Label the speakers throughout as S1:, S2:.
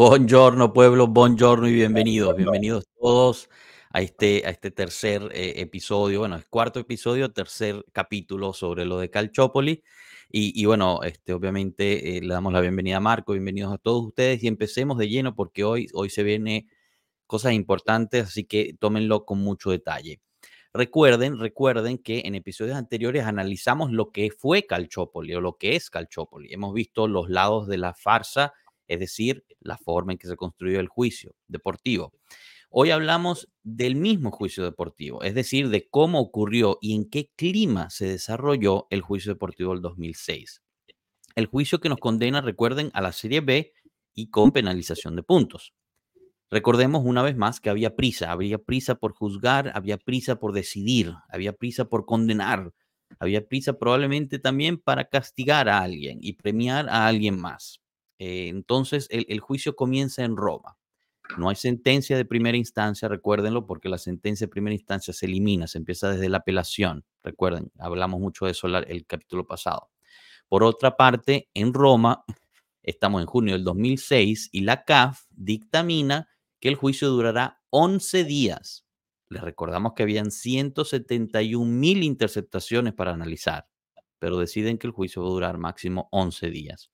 S1: Buongiorno pueblo, buongiorno y bienvenidos, bienvenidos todos a este, a este tercer eh, episodio, bueno, es cuarto episodio, tercer capítulo sobre lo de Calchópoli. Y, bueno, este, obviamente eh, le damos la bienvenida a Marco, bienvenidos a todos ustedes y empecemos de lleno porque hoy, hoy se viene cosas importantes, así que tómenlo con mucho detalle. Recuerden, recuerden que en episodios anteriores analizamos lo que fue Calchópoli o lo que es Calchópoli. Hemos visto los lados de la farsa es decir, la forma en que se construyó el juicio deportivo. Hoy hablamos del mismo juicio deportivo, es decir, de cómo ocurrió y en qué clima se desarrolló el juicio deportivo del 2006. El juicio que nos condena, recuerden, a la Serie B y con penalización de puntos. Recordemos una vez más que había prisa, había prisa por juzgar, había prisa por decidir, había prisa por condenar, había prisa probablemente también para castigar a alguien y premiar a alguien más. Eh, entonces, el, juicio comienza en Roma. No hay sentencia de primera instancia, recuérdenlo, porque la sentencia de primera instancia se elimina, se empieza desde la apelación. Recuerden, hablamos mucho de eso el capítulo pasado. Por otra parte, en Roma, estamos en junio del 2006 y la CAF dictamina que el juicio durará 11 días. Les recordamos que habían 171 mil interceptaciones para analizar, pero deciden que el juicio va a durar máximo 11 días.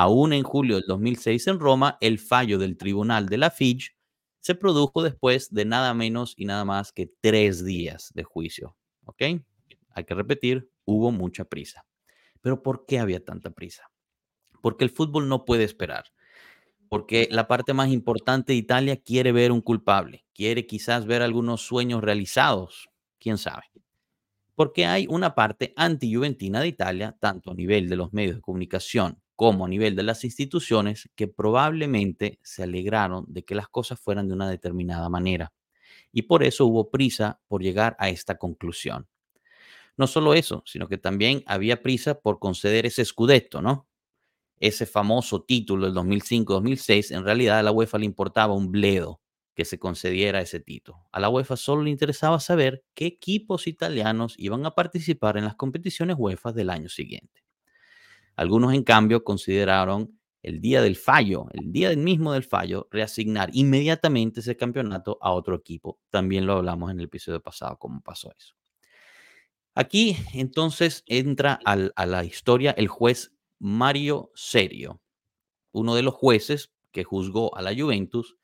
S1: Aún en julio del 2006 en Roma, el fallo del tribunal de la Fitch se produjo después de nada menos y nada más que tres días de juicio. ¿Ok? Hay que repetir, hubo mucha prisa. Pero ¿por qué había tanta prisa? Porque el fútbol no puede esperar. Porque la parte más importante de Italia quiere ver un culpable, quiere quizás ver algunos sueños realizados, quién sabe. Porque hay una parte anti-juventina de Italia, tanto a nivel de los medios de comunicación como a nivel de las instituciones que probablemente se alegraron de que las cosas fueran de una determinada manera. Y por eso hubo prisa por llegar a esta conclusión. No solo eso, sino que también había prisa por conceder ese scudetto, ¿no? Ese famoso título del 2005-2006, en realidad a la UEFA le importaba un bledo que se concediera ese título. A la UEFA solo le interesaba saber qué equipos italianos iban a participar en las competiciones UEFA del año siguiente. Algunos, en cambio, consideraron el día del fallo, el día mismo del fallo, reasignar inmediatamente ese campeonato a otro equipo. También lo hablamos en el episodio pasado, cómo pasó eso. Aquí entonces entra a la historia el juez Mario Serio, uno de los jueces que juzgó a la Juventus,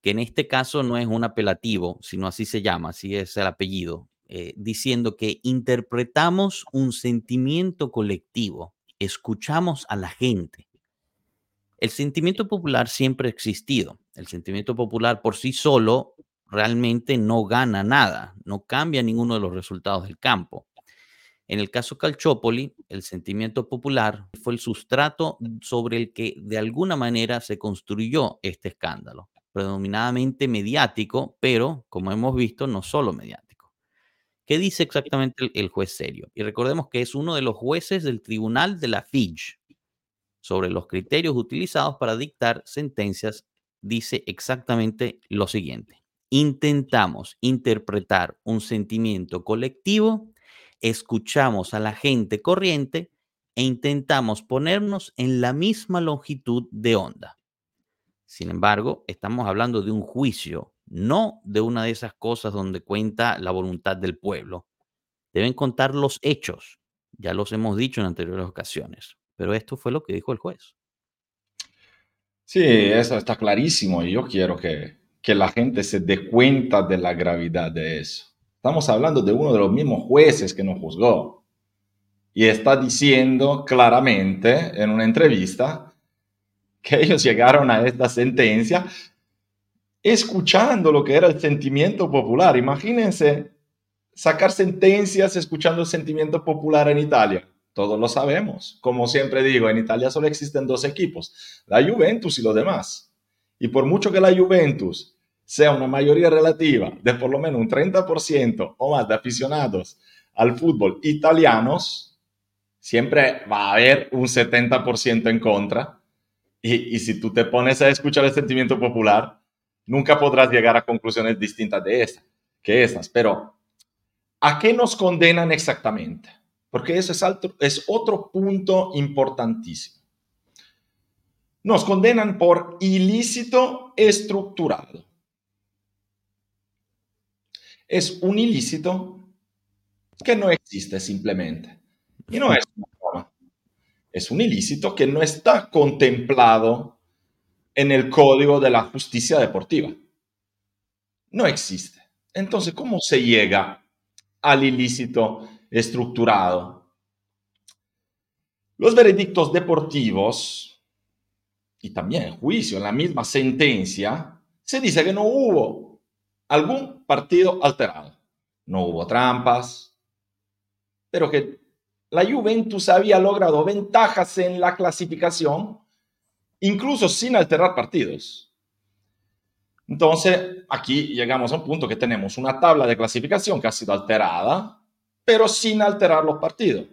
S1: que en este caso no es un apelativo, sino así se llama, así es el apellido, eh, diciendo que interpretamos un sentimiento colectivo escuchamos a la gente. El sentimiento popular siempre ha existido. El sentimiento popular por sí solo realmente no gana nada, no cambia ninguno de los resultados del campo. En el caso Calchópoli, el sentimiento popular fue el sustrato sobre el que de alguna manera se construyó este escándalo, predominadamente mediático, pero como hemos visto, no solo mediático. ¿Qué dice exactamente el, juez serio? Y recordemos que es uno de los jueces del tribunal de la Fitch sobre los criterios utilizados para dictar sentencias. Dice exactamente lo siguiente. Intentamos interpretar un sentimiento colectivo, escuchamos a la gente corriente e intentamos ponernos en la misma longitud de onda. Sin embargo, estamos hablando de un juicio no de una de esas cosas donde cuenta la voluntad del pueblo. Deben contar los hechos. Ya los hemos dicho en anteriores ocasiones, pero esto fue lo que dijo el juez.
S2: Sí, eso está clarísimo y yo quiero que, que la gente se dé cuenta de la gravedad de eso. Estamos hablando de uno de los mismos jueces que nos juzgó y está diciendo claramente en una entrevista que ellos llegaron a esta sentencia escuchando lo que era el sentimiento popular. Imagínense sacar sentencias escuchando el sentimiento popular en Italia. Todos lo sabemos. Como siempre digo, en Italia solo existen dos equipos, la Juventus y los demás. Y por mucho que la Juventus sea una mayoría relativa de por lo menos un 30% o más de aficionados al fútbol italianos, siempre va a haber un 70% en contra. Y, y si tú te pones a escuchar el sentimiento popular, nunca podrás llegar a conclusiones distintas de esa, que esas. Pero, ¿a qué nos condenan exactamente? Porque eso es, es otro punto importantísimo. nos condenan por ilícito estructurado. Es un ilícito que no existe simplemente. Y no es una. Es un ilícito que no está contemplado en el Código de la Justicia Deportiva. No existe. Entonces, ¿cómo se llega al ilícito estructurado? Los veredictos deportivos y también el juicio, en la misma sentencia, se dice que no hubo algún partido alterado. No hubo trampas, pero que la Juventus había logrado ventajas en la clasificación, incluso sin alterar partidos. Entonces, aquí llegamos a un punto que tenemos una tabla de clasificación que ha sido alterada, pero sin alterar los partidos.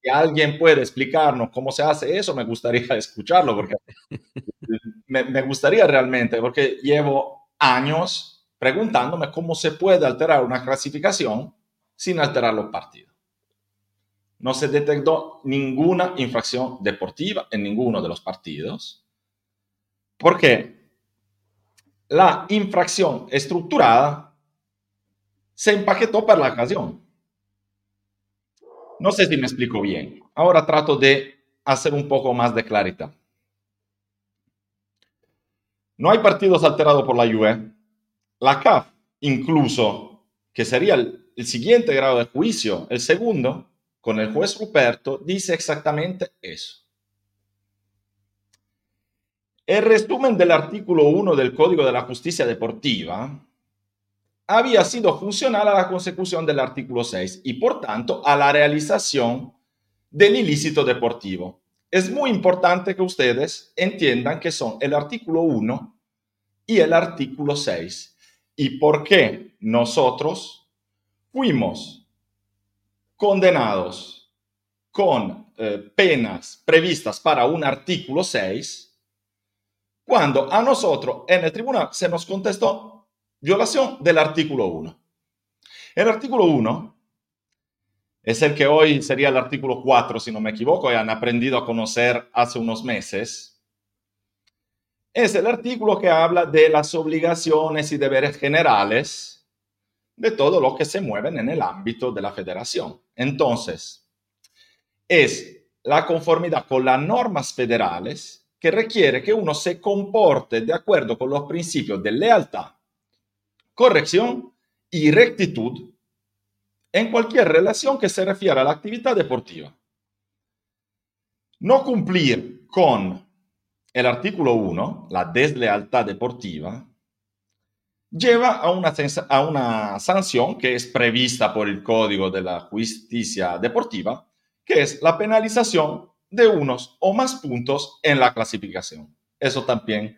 S2: Si alguien puede explicarnos cómo se hace eso, me gustaría escucharlo, porque me, me gustaría realmente, porque llevo años preguntándome cómo se puede alterar una clasificación sin alterar los partidos. No se detectó ninguna infracción deportiva en ninguno de los partidos, porque la infracción estructurada se empaquetó para la ocasión. No sé si me explico bien. Ahora trato de hacer un poco más de claridad. No hay partidos alterados por la UE. La CAF, incluso, que sería el, el siguiente grado de juicio, el segundo, con el juez Ruperto, dice exactamente eso. El resumen del artículo 1 del Código de la Justicia Deportiva había sido funcional a la consecución del artículo 6 y por tanto a la realización del ilícito deportivo. Es muy importante que ustedes entiendan que son el artículo 1 y el artículo 6 y por qué nosotros fuimos condenados con eh, penas previstas para un artículo 6 cuando a nosotros en el tribunal se nos contestó violación del artículo 1. El artículo 1 es el que hoy sería el artículo 4, si no me equivoco, y han aprendido a conocer hace unos meses. Es el artículo que habla de las obligaciones y deberes generales de todo lo que se mueven en el ámbito de la federación. Entonces, es la conformidad con las normas federales que requiere que uno se comporte de acuerdo con los principios de lealtad, corrección y rectitud en cualquier relación que se refiera a la actividad deportiva. No cumplir con el artículo 1, la deslealtad deportiva, lleva a una, a una sanción que es prevista por el Código de la Justicia Deportiva, que es la penalización de unos o más puntos en la clasificación. Eso también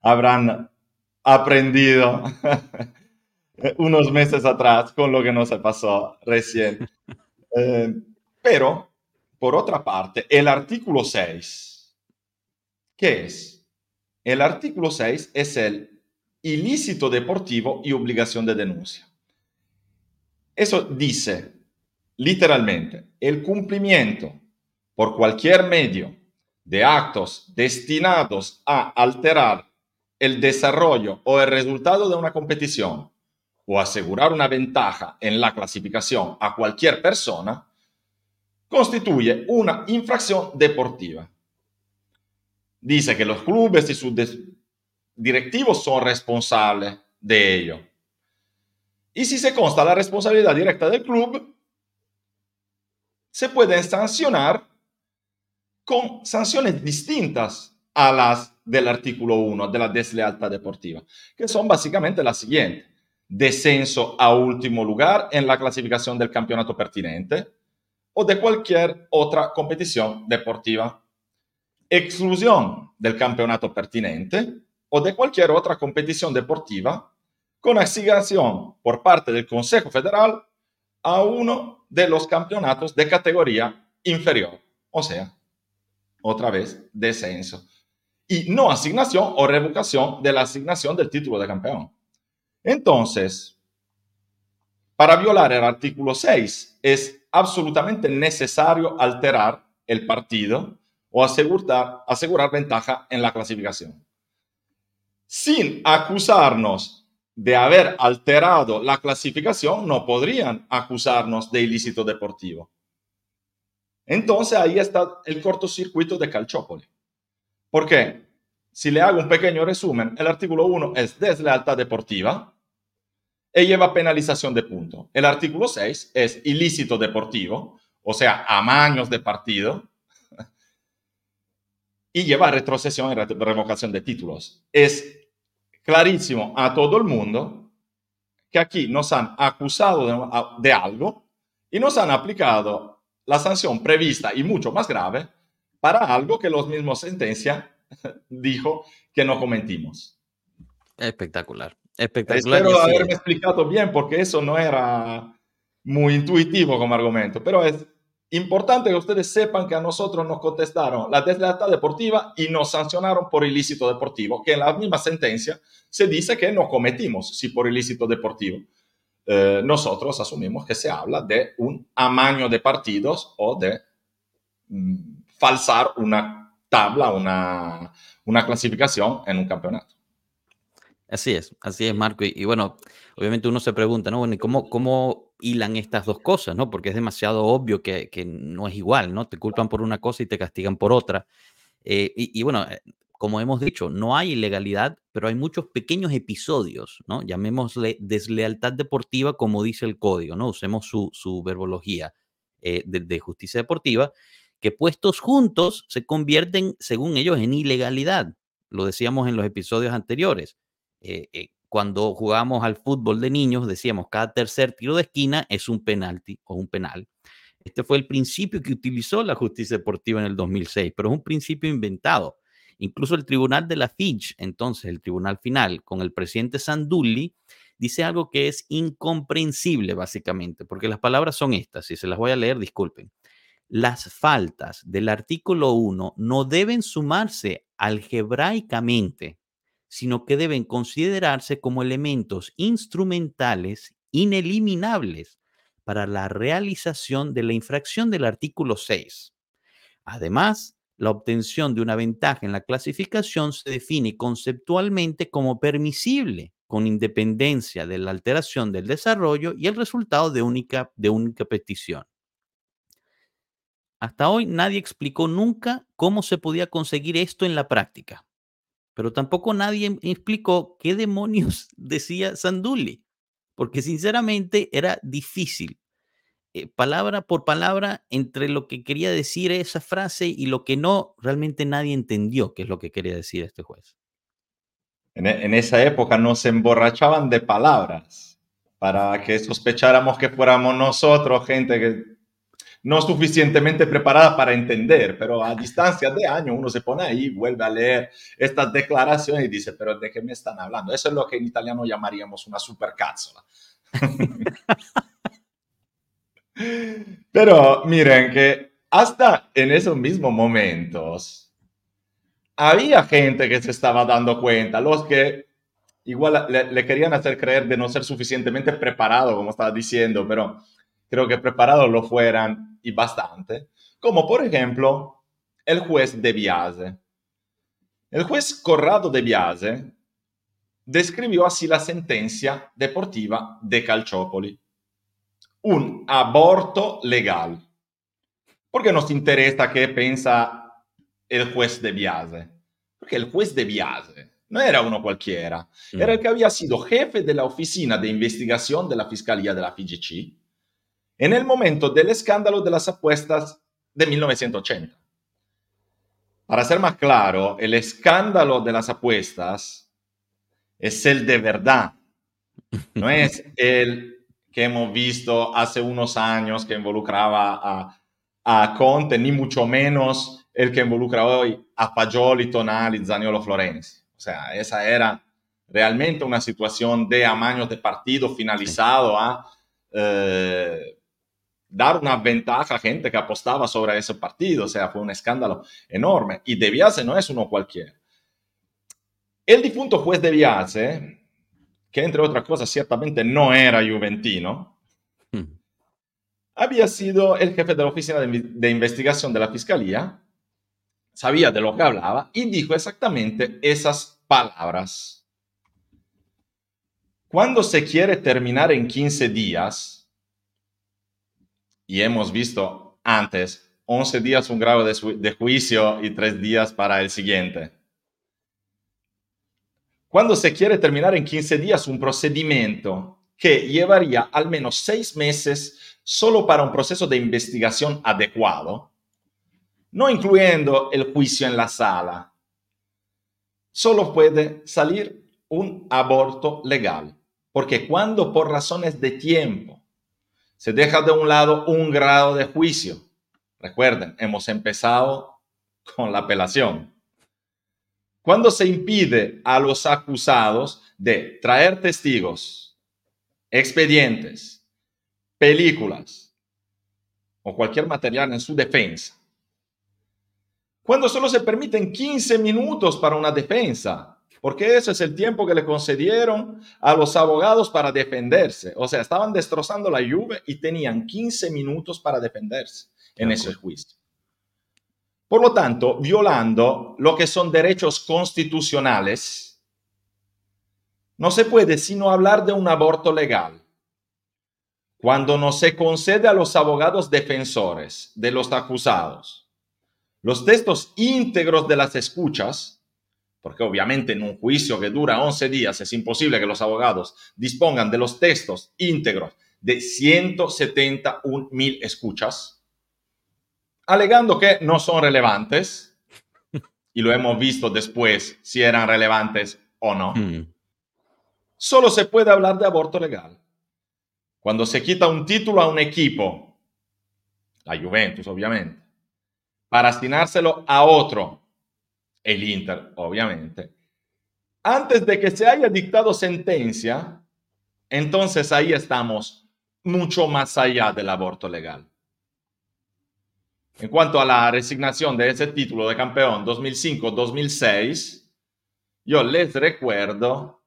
S2: habrán aprendido unos meses atrás con lo que nos pasó recién. Eh, pero, por otra parte, el artículo 6, ¿qué es? El artículo 6 es el ilícito deportivo y obligación de denuncia. Eso dice literalmente el cumplimiento por cualquier medio de actos destinados a alterar el desarrollo o el resultado de una competición o asegurar una ventaja en la clasificación a cualquier persona, constituye una infracción deportiva. Dice que los clubes y sus directivos son responsables de ello. Y si se consta la responsabilidad directa del club, se pueden sancionar con sanciones distintas a las del artículo 1 de la deslealtad deportiva, que son básicamente las siguientes. Descenso a último lugar en la clasificación del campeonato pertinente o de cualquier otra competición deportiva. Exclusión del campeonato pertinente o de cualquier otra competición deportiva con asignación por parte del Consejo Federal a uno de los campeonatos de categoría inferior, o sea, otra vez descenso. Y no asignación o revocación de la asignación del título de campeón. Entonces, para violar el artículo 6 es absolutamente necesario alterar el partido o asegurar, asegurar ventaja en la clasificación. Sin acusarnos de haber alterado la clasificación, no podrían acusarnos de ilícito deportivo. Entonces ahí está el cortocircuito de Calciopoli. ¿Por qué? Si le hago un pequeño resumen, el artículo 1 es deslealtad deportiva y lleva penalización de punto. El artículo 6 es ilícito deportivo, o sea, amaños de partido, y lleva retrocesión y revocación de títulos. Es clarísimo a todo el mundo que aquí nos han acusado de, algo y nos han aplicado la sanción prevista y mucho más grave para algo que los mismos sentencia dijo que no cometimos.
S1: Espectacular, espectacular.
S2: Espero haberme explicado bien porque eso no era muy intuitivo como argumento, pero es Importante que ustedes sepan que a nosotros nos contestaron la deslealtad deportiva y nos sancionaron por ilícito deportivo, que en la misma sentencia se dice que no cometimos, si por ilícito deportivo. Eh, nosotros asumimos que se habla de un amaño de partidos o de mm, falsar una tabla, una, una clasificación en un campeonato.
S1: Así es, así es, Marco. Y, bueno, obviamente uno se pregunta, ¿no? Bueno, ¿y cómo, cómo hilan estas dos cosas, ¿no? Porque es demasiado obvio que, que, no es igual, ¿no? Te culpan por una cosa y te castigan por otra. Eh, y, bueno, eh, como hemos dicho, no hay ilegalidad, pero hay muchos pequeños episodios, ¿no? Llamémosle deslealtad deportiva, como dice el código, ¿no? Usemos su, su verbología eh, de, de justicia deportiva, que puestos juntos se convierten, según ellos, en ilegalidad. Lo decíamos en los episodios anteriores eh, eh, cuando jugábamos al fútbol de niños, decíamos cada tercer tiro de esquina es un penalti o un penal. Este fue el principio que utilizó la justicia deportiva en el 2006, pero es un principio inventado. Incluso el tribunal de la Fitch, entonces el tribunal final, con el presidente Sandulli, dice algo que es incomprensible básicamente, porque las palabras son estas, y se las voy a leer, disculpen. Las faltas del artículo 1 no deben sumarse algebraicamente sino que deben considerarse como elementos instrumentales ineliminables para la realización de la infracción del artículo 6. Además, la obtención de una ventaja en la clasificación se define conceptualmente como permisible, con independencia de la alteración del desarrollo y el resultado de única, de única petición. Hasta hoy nadie explicó nunca cómo se podía conseguir esto en la práctica pero tampoco nadie explicó qué demonios decía Sandulli, porque sinceramente era difícil, eh, palabra por palabra, entre lo que quería decir esa frase y lo que no, realmente nadie entendió qué es lo que quería decir este juez.
S2: En, e, en esa época nos emborrachaban de palabras para que sospecháramos que fuéramos nosotros, gente que no suficientemente preparada para entender, pero a distancia de años uno se pone ahí, vuelve a leer estas declaraciones y dice, pero ¿de qué me están hablando? Eso es lo que en italiano llamaríamos una supercazzola. pero miren que hasta en esos mismos momentos había gente que se estaba dando cuenta, los que igual le, le querían hacer creer de no ser suficientemente preparado, como estaba diciendo, pero creo que preparados lo fueran y bastante, como por ejemplo el juez de Biase. El juez Corrado de Biase describió así la sentencia deportiva de Calciopoli. Un aborto legal. ¿Por qué nos interesa qué piensa el juez de Biase? Porque el juez de Biase no era uno cualquiera, era el mm. que había sido jefe de la oficina de investigación de la Fiscalía de la FIGC en el momento del escándalo de las apuestas de 1980. Para ser más claro, el escándalo de las apuestas es el de verdad, no es el que hemos visto hace unos años que involucraba a, a Conte, ni mucho menos el que involucra hoy a Fagioli, Tonali, Zaniolo, Florenzi. O sea, esa era realmente una situación de amaños de partido finalizado a eh, dar una ventaja a gente que apostaba sobre ese partido. O sea, fue un escándalo enorme. Y De Biase no es uno cualquiera. El difunto juez De Biase, que entre otras cosas ciertamente no era juventino, hmm. había sido el jefe de la oficina de, investigación de la fiscalía sabía de lo que hablaba y dijo exactamente esas palabras. Cuando se quiere terminar en 15 días, y hemos visto antes 11 días un grado de, juicio y 3 días para el siguiente. Cuando se quiere terminar en 15 días un procedimiento que llevaría al menos 6 meses solo para un proceso de investigación adecuado, no incluyendo el juicio en la sala, solo puede salir un aborto legal, porque cuando por razones de tiempo se deja de un lado un grado de juicio, recuerden, hemos empezado con la apelación. Cuando se impide a los acusados de traer testigos, expedientes, películas o cualquier material en su defensa, cuando solo se permiten 15 minutos para una defensa, porque ese es el tiempo que le concedieron a los abogados para defenderse. O sea, estaban destrozando la lluvia y tenían 15 minutos para defenderse en ese juicio. Por lo tanto, violando lo que son derechos constitucionales, no se puede sino hablar de un aborto legal. Cuando no se concede a los abogados defensores de los acusados los textos íntegros de las escuchas, porque obviamente en un juicio que dura 11 días es imposible que los abogados dispongan de los textos íntegros de 171 mil escuchas, alegando que no son relevantes, y lo hemos visto después si eran relevantes o no, hmm. solo se puede hablar de aborto legal. Cuando se quita un título a un equipo, la Juventus obviamente, para asignártelo a otro, el Inter, obviamente, antes de que se haya dictado sentencia, entonces ahí estamos mucho más allá del aborto legal. En cuanto a la resignación de ese título de campeón 2005-2006, yo les recuerdo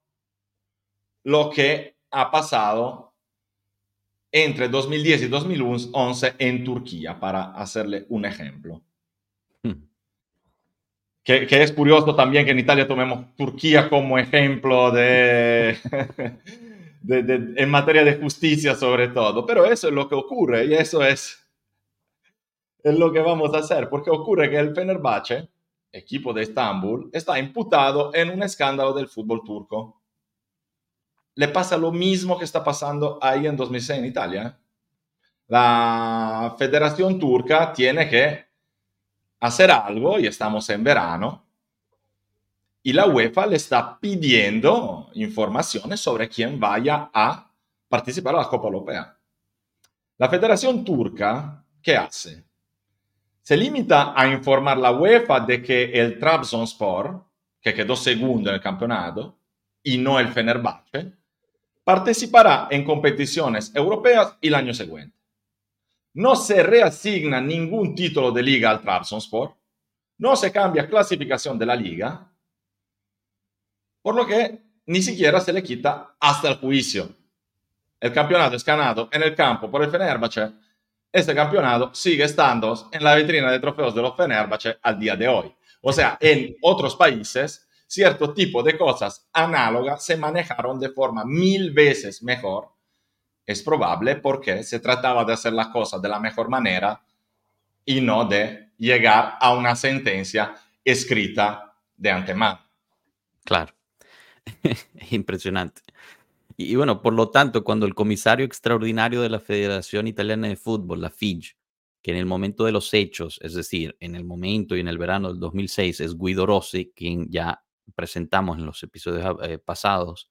S2: lo que ha pasado entre 2010 y 2011 en Turquía, para hacerle un ejemplo. Que, es curioso también que en Italia tomemos Turquía como ejemplo de, en materia de justicia sobre todo, pero eso es lo que ocurre y eso es, es lo que vamos a hacer, porque ocurre que el Fenerbahce, equipo de Estambul, está imputado en un escándalo del fútbol turco. Le pasa lo mismo que está pasando ahí en 2006 en Italia. La Federación Turca tiene que hacer algo y estamos en verano. Y la UEFA le está pidiendo informaciones sobre quién vaya a participar a la Copa Europea. La Federación Turca, ¿qué hace? Se limita a informar la UEFA de que el Trabzonspor, que quedó segundo en el campeonato, y no el Fenerbahce, participará en competiciones europeas el año siguiente no se reasigna ningún título de liga al Trabzonspor, no se cambia clasificación de la liga, por lo que ni siquiera se le quita hasta el juicio. El campeonato es ganado en el campo por el Fenerbahce. Este campeonato sigue estando en la vitrina de trofeos de los Fenerbahce al día de hoy. O sea, en otros países, cierto tipo de cosas análogas se manejaron de forma mil veces mejor es probable porque se trataba de hacer las cosas de la mejor manera y no de llegar a una sentencia escrita de antemano.
S1: Claro, impresionante. Y, bueno, por lo tanto, cuando el comisario extraordinario de la Federación Italiana de Fútbol, la FIG, que en el momento de los hechos, es decir, en el momento y en el verano del 2006, es Guido Rossi, quien ya presentamos en los episodios eh, pasados,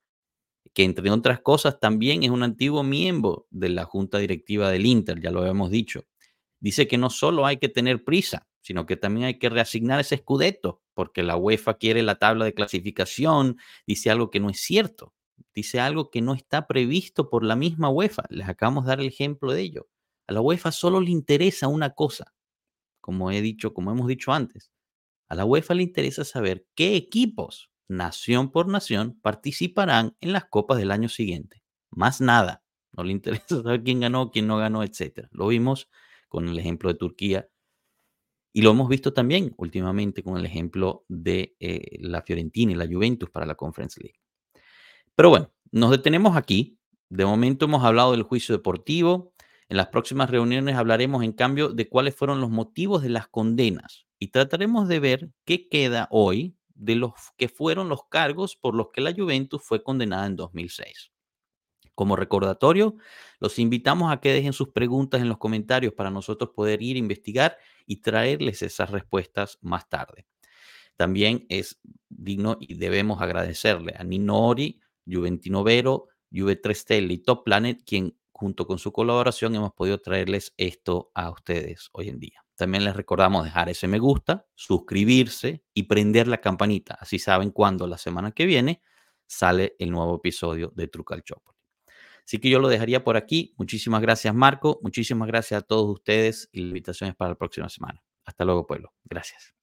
S1: que entre otras cosas también es un antiguo miembro de la junta directiva del Inter, ya lo habíamos dicho. Dice que no solo hay que tener prisa, sino que también hay que reasignar ese escudeto, porque la UEFA quiere la tabla de clasificación, dice algo que no es cierto, dice algo que no está previsto por la misma UEFA. Les acabamos de dar el ejemplo de ello. A la UEFA solo le interesa una cosa, como he dicho, como hemos dicho antes. A la UEFA le interesa saber qué equipos nación por nación, participarán en las copas del año siguiente. Más nada. No le interesa saber quién ganó, quién no ganó, etc. Lo vimos con el ejemplo de Turquía Y lo hemos visto también últimamente con el ejemplo de eh, la Fiorentina y la Juventus para la Conference League. Pero bueno, nos detenemos aquí. De momento hemos hablado del juicio deportivo. En las próximas reuniones hablaremos, en cambio, de cuáles fueron los motivos de las condenas y trataremos de ver qué queda hoy de los que fueron los cargos por los que la Juventus fue condenada en 2006. Como recordatorio, los invitamos a que dejen sus preguntas en los comentarios para nosotros poder ir a investigar y traerles esas respuestas más tarde. También es digno y debemos agradecerle a Nino Ori, Juventino Vero, Juve 3 y Top Planet, quien junto con su colaboración hemos podido traerles esto a ustedes hoy en día. También les recordamos dejar ese me gusta, suscribirse y prender la campanita. Así saben cuándo la semana que viene sale el nuevo episodio de Trucal Chopoli. Así que yo lo dejaría por aquí. Muchísimas gracias, Marco. Muchísimas gracias a todos ustedes y la invitación es para la próxima semana. Hasta luego, pueblo. Gracias.